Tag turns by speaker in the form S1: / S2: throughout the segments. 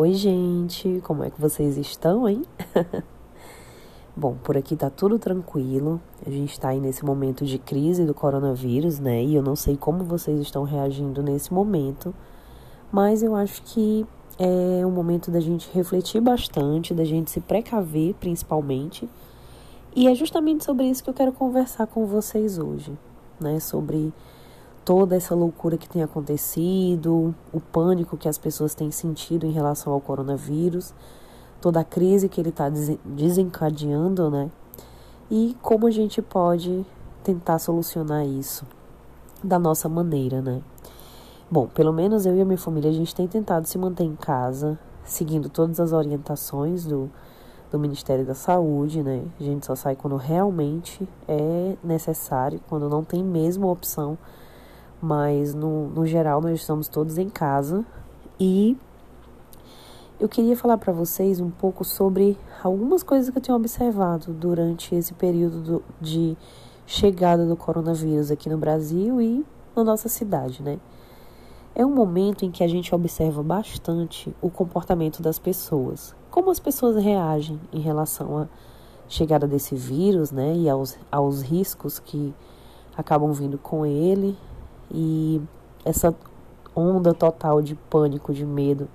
S1: Oi, gente, como é que vocês estão, hein? Bom, por aqui tá tudo tranquilo. A gente tá aí nesse momento de crise do coronavírus, né? E eu não sei como vocês estão reagindo nesse momento, mas eu acho que é um momento da gente refletir bastante, da gente se precaver, principalmente. E é justamente sobre isso que eu quero conversar com vocês hoje, né? Sobre toda essa loucura que tem acontecido, o pânico que as pessoas têm sentido em relação ao coronavírus, toda a crise que ele está desencadeando, né? E como a gente pode tentar solucionar isso da nossa maneira, né? Bom, pelo menos eu e a minha família a gente tem tentado se manter em casa, seguindo todas as orientações do, do Ministério da Saúde, né? A gente só sai quando realmente é necessário, quando não tem mesmo opção mas no, no geral nós estamos todos em casa. E eu queria falar para vocês um pouco sobre algumas coisas que eu tenho observado durante esse período do, de chegada do coronavírus aqui no Brasil e na nossa cidade, né? É um momento em que a gente observa bastante o comportamento das pessoas, como as pessoas reagem em relação à chegada desse vírus, né, e aos, aos riscos que acabam vindo com ele e essa onda total de pânico, de medo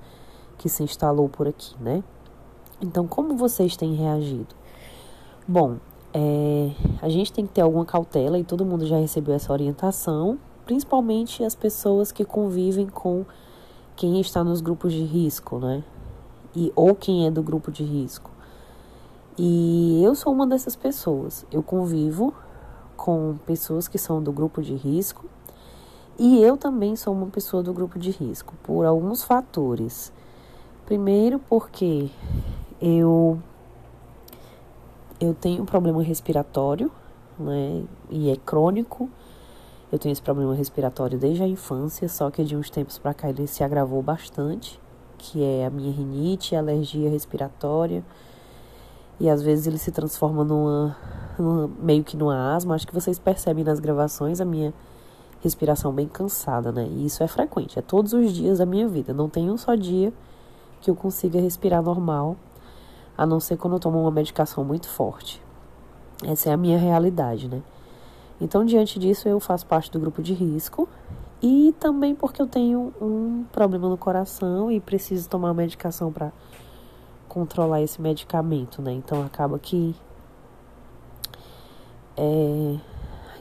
S1: que se instalou por aqui, né? Então, como vocês têm reagido? Bom, é, a gente tem que ter alguma cautela e todo mundo já recebeu essa orientação, principalmente as pessoas que convivem com quem está nos grupos de risco, né? E, ou quem é do grupo de risco. E eu sou uma dessas pessoas. Eu convivo com pessoas que são do grupo de risco e eu também sou uma pessoa do grupo de risco por alguns fatores. Primeiro, porque eu eu tenho um problema respiratório, né? E é crônico. Eu tenho esse problema respiratório desde a infância, só que de uns tempos para cá ele se agravou bastante, que é a minha rinite, a alergia respiratória. E às vezes ele se transforma numa, numa meio que numa asma. Acho que vocês percebem nas gravações a minha respiração bem cansada, né? E isso é frequente, é todos os dias da minha vida. Não tem um só dia que eu consiga respirar normal, a não ser quando eu tomo uma medicação muito forte. Essa é a minha realidade, né? Então, diante disso, eu faço parte do grupo de risco e também porque eu tenho um problema no coração e preciso tomar medicação para controlar esse medicamento, né? Então, acaba que é,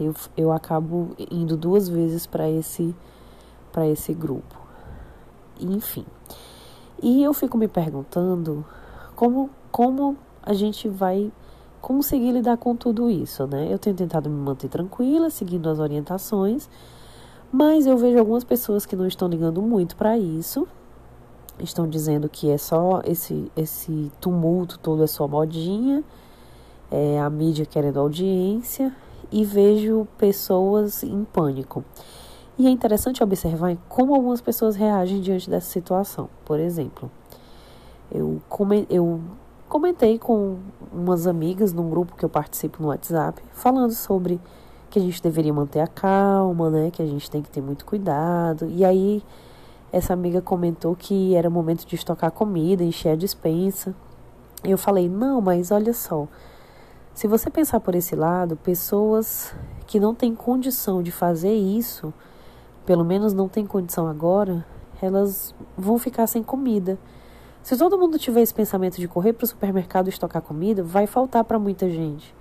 S1: eu, eu acabo indo duas vezes para esse para esse grupo. Enfim. E eu fico me perguntando como como a gente vai conseguir lidar com tudo isso, né? Eu tenho tentado me manter tranquila, seguindo as orientações, mas eu vejo algumas pessoas que não estão ligando muito para isso. Estão dizendo que é só esse esse tumulto todo é só modinha, é a mídia querendo audiência e vejo pessoas em pânico. E é interessante observar como algumas pessoas reagem diante dessa situação. Por exemplo, eu, eu comentei com umas amigas num grupo que eu participo no WhatsApp, falando sobre que a gente deveria manter a calma, né? Que a gente tem que ter muito cuidado. E aí essa amiga comentou que era momento de estocar comida, encher a dispensa. Eu falei: "Não, mas olha só, se você pensar por esse lado, pessoas que não têm condição de fazer isso, pelo menos não têm condição agora, elas vão ficar sem comida. Se todo mundo tiver esse pensamento de correr para o supermercado estocar comida, vai faltar para muita gente.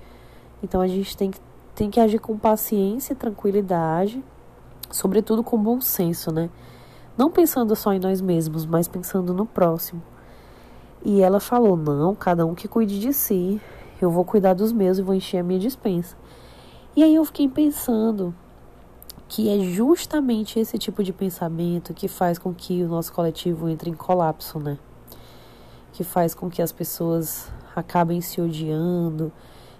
S1: Então a gente tem que, tem que agir com paciência, tranquilidade, sobretudo com bom senso, né? Não pensando só em nós mesmos, mas pensando no próximo. E ela falou: não, cada um que cuide de si. Eu vou cuidar dos meus e vou encher a minha dispensa. E aí eu fiquei pensando que é justamente esse tipo de pensamento que faz com que o nosso coletivo entre em colapso, né? Que faz com que as pessoas acabem se odiando,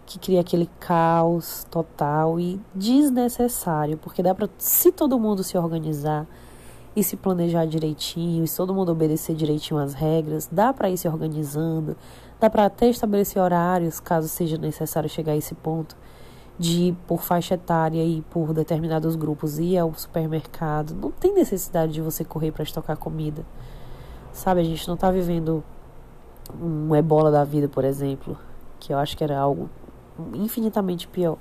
S1: que cria aquele caos total e desnecessário, porque dá para se todo mundo se organizar e se planejar direitinho, e se todo mundo obedecer direitinho as regras, dá para ir se organizando, Dá para até estabelecer horários, caso seja necessário chegar a esse ponto, de ir por faixa etária e por determinados grupos ir ao supermercado. Não tem necessidade de você correr para estocar comida. Sabe, a gente não tá vivendo um ebola da vida, por exemplo, que eu acho que era algo infinitamente pior.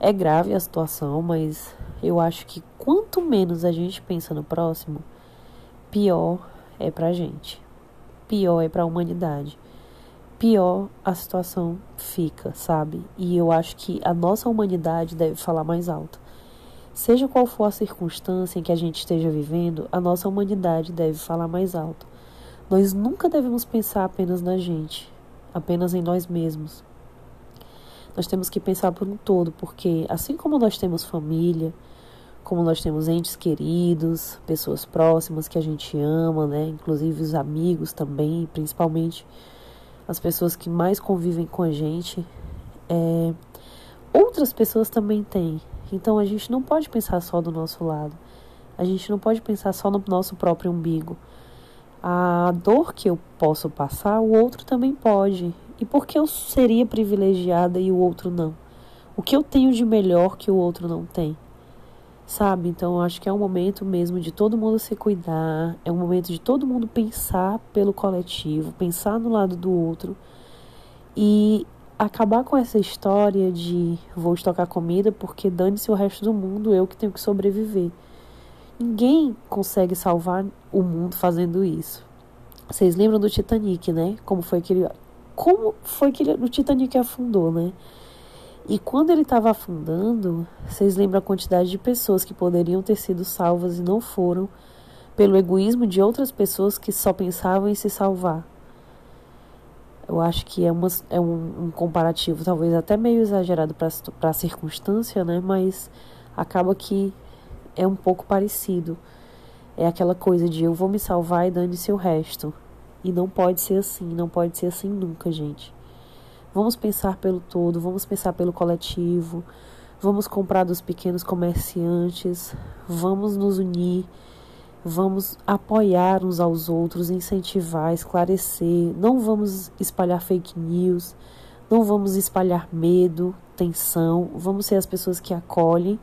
S1: É grave a situação, mas eu acho que quanto menos a gente pensa no próximo, pior é pra gente. Pior é pra humanidade. Pior a situação fica, sabe? E eu acho que a nossa humanidade deve falar mais alto. Seja qual for a circunstância em que a gente esteja vivendo, a nossa humanidade deve falar mais alto. Nós nunca devemos pensar apenas na gente, apenas em nós mesmos. Nós temos que pensar por um todo, porque assim como nós temos família, como nós temos entes queridos, pessoas próximas que a gente ama, né? Inclusive os amigos também, principalmente as pessoas que mais convivem com a gente. É... Outras pessoas também têm. Então a gente não pode pensar só do nosso lado. A gente não pode pensar só no nosso próprio umbigo. A dor que eu posso passar, o outro também pode. E por que eu seria privilegiada e o outro não? O que eu tenho de melhor que o outro não tem? Sabe? Então eu acho que é um momento mesmo de todo mundo se cuidar, é um momento de todo mundo pensar pelo coletivo, pensar no lado do outro e acabar com essa história de vou estocar comida porque dane-se o resto do mundo, eu que tenho que sobreviver. Ninguém consegue salvar o mundo fazendo isso. Vocês lembram do Titanic, né? Como foi que ele como foi que ele, o Titanic afundou, né? E quando ele estava afundando, vocês lembram a quantidade de pessoas que poderiam ter sido salvas e não foram, pelo egoísmo de outras pessoas que só pensavam em se salvar. Eu acho que é, uma, é um, um comparativo talvez até meio exagerado para a circunstância, né? Mas acaba que é um pouco parecido. É aquela coisa de eu vou me salvar e dane-se o resto. E não pode ser assim, não pode ser assim nunca, gente. Vamos pensar pelo todo, vamos pensar pelo coletivo, vamos comprar dos pequenos comerciantes, vamos nos unir, vamos apoiar uns aos outros, incentivar, esclarecer, não vamos espalhar fake news, não vamos espalhar medo, tensão, vamos ser as pessoas que acolhem,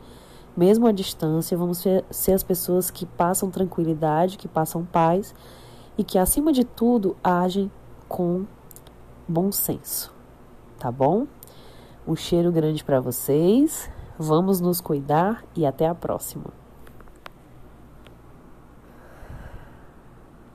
S1: mesmo à distância, vamos ser as pessoas que passam tranquilidade, que passam paz e que, acima de tudo, agem com bom senso. Tá bom? Um cheiro grande para vocês. Vamos nos cuidar e até a próxima.